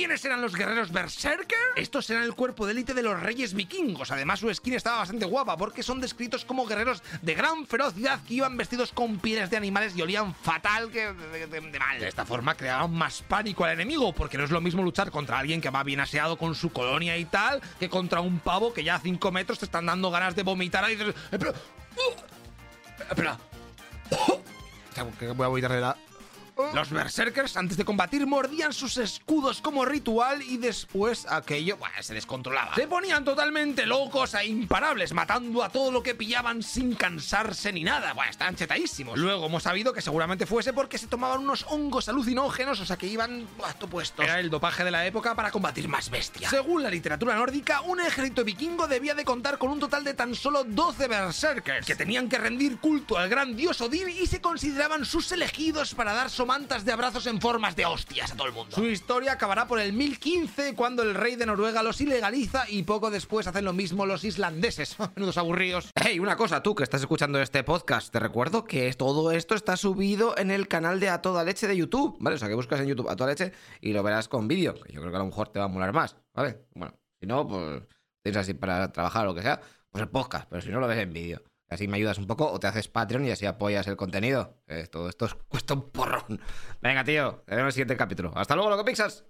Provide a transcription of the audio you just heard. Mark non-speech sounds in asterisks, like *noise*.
¿Quiénes eran los guerreros Berserker? Estos eran el cuerpo de élite de los reyes vikingos. Además, su skin estaba bastante guapa porque son descritos como guerreros de gran ferocidad que iban vestidos con pieles de animales y olían fatal que de, mal. De esta forma creaban más pánico al enemigo, porque no es lo mismo luchar contra alguien que va bien aseado con su colonia y tal, que contra un pavo que ya a 5 metros te están dando ganas de vomitar y dices, "Eh, pero- ¡Uh! Espera. Tengo *coughs* que voy a vomitar de la... Los berserkers, antes de combatir, mordían sus escudos como ritual y después aquello buah, se descontrolaba. Se ponían totalmente locos e imparables, matando a todo lo que pillaban sin cansarse ni nada. Buah, estaban chetadísimos. Luego hemos sabido que seguramente fuese porque se tomaban unos hongos alucinógenos, o sea que iban buah, puestos. Era el dopaje de la época para combatir más bestias. Según la literatura nórdica, un ejército vikingo debía de contar con un total de tan solo 12 berserkers, que tenían que rendir culto al gran dios Odín y se consideraban sus elegidos para dar somantas de abrazos en formas de hostias a todo el mundo. Su historia acabará por el 1015, cuando el rey de Noruega los ilegaliza y poco después hacen lo mismo los islandeses. *laughs* Menudos aburridos. Hey, una cosa, tú que estás escuchando este podcast, te recuerdo que todo esto está subido en el canal de A Toda Leche de YouTube, ¿vale? O sea, que buscas en YouTube A Toda Leche y lo verás con vídeo, que yo creo que a lo mejor te va a molar más, ¿vale? Bueno, si no, pues tienes así para trabajar o lo que sea, pues el podcast, pero si no lo ves en vídeo. Así me ayudas un poco o te haces Patreon y así apoyas el contenido. Eh, todo esto cuesta un porrón. Venga, tío, te veo en el siguiente capítulo. Hasta luego, loco Pixas.